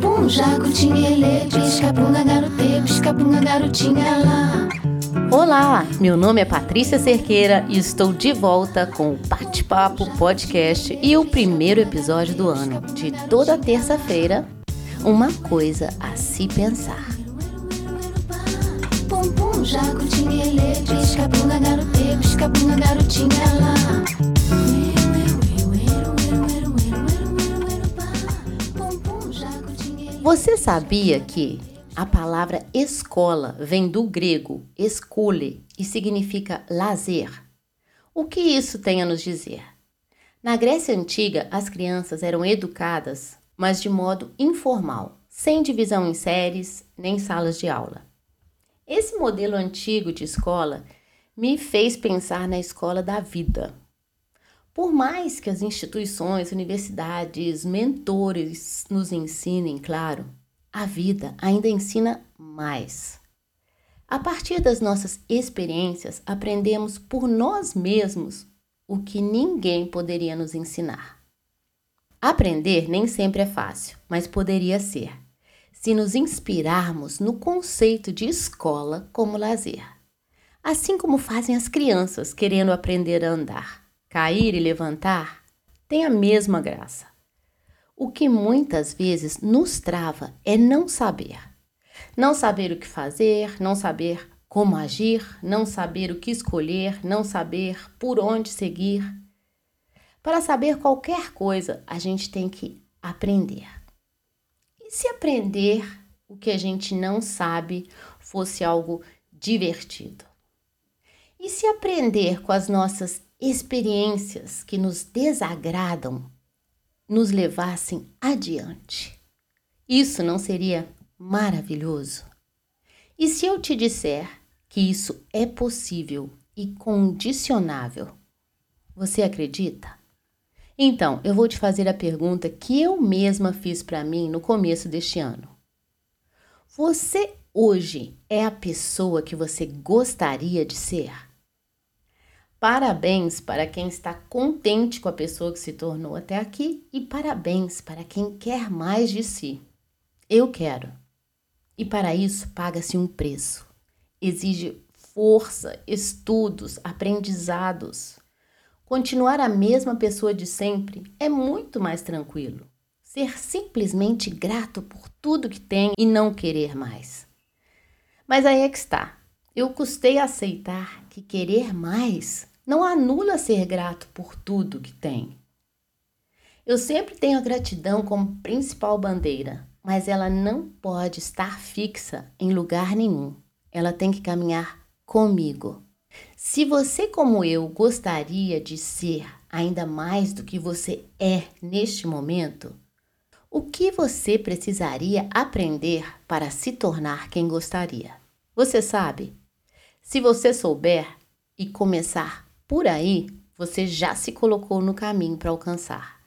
Pum jacutinha ele, pisca punga garote, pisca punga garotinha lá. Olá, meu nome é Patrícia Cerqueira e estou de volta com o Bate-Papo Podcast e o primeiro episódio do ano, de toda terça-feira, uma coisa a se pensar. Pum pum, jacutinha ele, pisca punga garote, pisca punga garotinha lá. Você sabia que a palavra escola vem do grego escule e significa lazer? O que isso tem a nos dizer? Na Grécia Antiga, as crianças eram educadas, mas de modo informal, sem divisão em séries nem salas de aula. Esse modelo antigo de escola me fez pensar na escola da vida. Por mais que as instituições, universidades, mentores nos ensinem, claro, a vida ainda ensina mais. A partir das nossas experiências, aprendemos por nós mesmos o que ninguém poderia nos ensinar. Aprender nem sempre é fácil, mas poderia ser, se nos inspirarmos no conceito de escola como lazer. Assim como fazem as crianças querendo aprender a andar, cair e levantar, tem a mesma graça. O que muitas vezes nos trava é não saber. Não saber o que fazer, não saber como agir, não saber o que escolher, não saber por onde seguir. Para saber qualquer coisa, a gente tem que aprender. E se aprender o que a gente não sabe fosse algo divertido? E se aprender com as nossas experiências que nos desagradam nos levassem adiante. Isso não seria maravilhoso? E se eu te disser que isso é possível e condicionável, você acredita? Então, eu vou te fazer a pergunta que eu mesma fiz para mim no começo deste ano. Você hoje é a pessoa que você gostaria de ser? Parabéns para quem está contente com a pessoa que se tornou até aqui e parabéns para quem quer mais de si. Eu quero. E para isso paga-se um preço. Exige força, estudos, aprendizados. Continuar a mesma pessoa de sempre é muito mais tranquilo. Ser simplesmente grato por tudo que tem e não querer mais. Mas aí é que está. Eu custei aceitar que querer mais não anula ser grato por tudo que tem. Eu sempre tenho a gratidão como principal bandeira, mas ela não pode estar fixa em lugar nenhum. Ela tem que caminhar comigo. Se você, como eu, gostaria de ser ainda mais do que você é neste momento, o que você precisaria aprender para se tornar quem gostaria? Você sabe? Se você souber e começar por aí, você já se colocou no caminho para alcançar.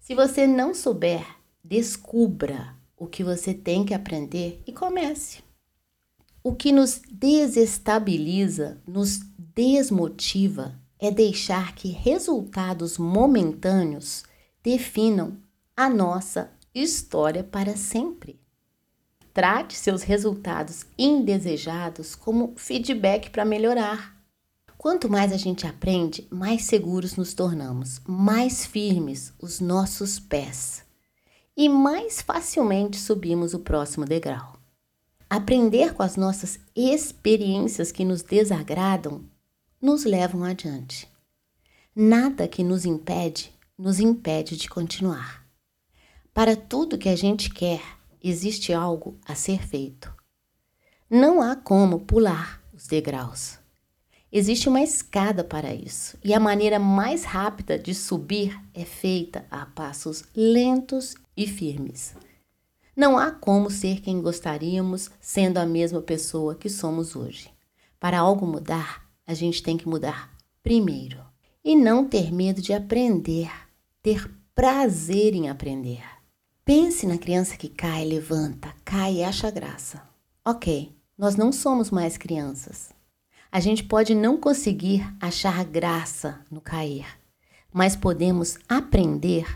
Se você não souber, descubra o que você tem que aprender e comece. O que nos desestabiliza, nos desmotiva, é deixar que resultados momentâneos definam a nossa história para sempre. Trate seus resultados indesejados como feedback para melhorar. Quanto mais a gente aprende, mais seguros nos tornamos, mais firmes os nossos pés e mais facilmente subimos o próximo degrau. Aprender com as nossas experiências que nos desagradam nos levam adiante. Nada que nos impede nos impede de continuar. Para tudo que a gente quer, existe algo a ser feito. Não há como pular os degraus. Existe uma escada para isso, e a maneira mais rápida de subir é feita a passos lentos e firmes. Não há como ser quem gostaríamos sendo a mesma pessoa que somos hoje. Para algo mudar, a gente tem que mudar primeiro. E não ter medo de aprender, ter prazer em aprender. Pense na criança que cai, levanta, cai e acha graça. Ok, nós não somos mais crianças. A gente pode não conseguir achar graça no cair, mas podemos aprender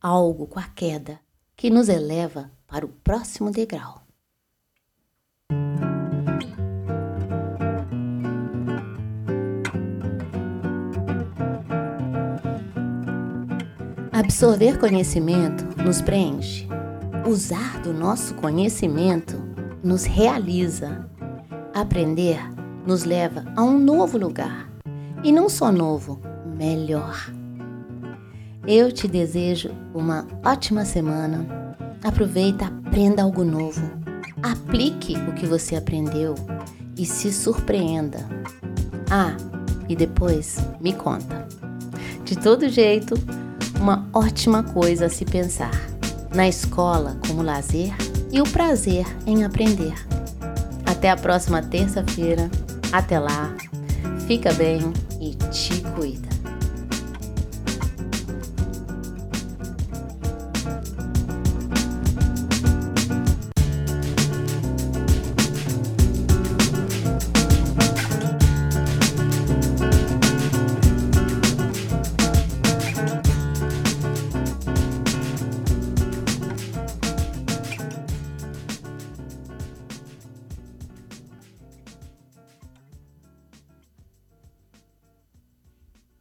algo com a queda que nos eleva para o próximo degrau. Absorver conhecimento nos preenche. Usar do nosso conhecimento nos realiza. Aprender nos leva a um novo lugar. E não só novo, melhor. Eu te desejo uma ótima semana. Aproveita, aprenda algo novo. Aplique o que você aprendeu e se surpreenda. Ah, e depois me conta. De todo jeito, uma ótima coisa a se pensar. Na escola, como lazer e o prazer em aprender. Até a próxima terça-feira. Até lá. Fica bem e te cuida.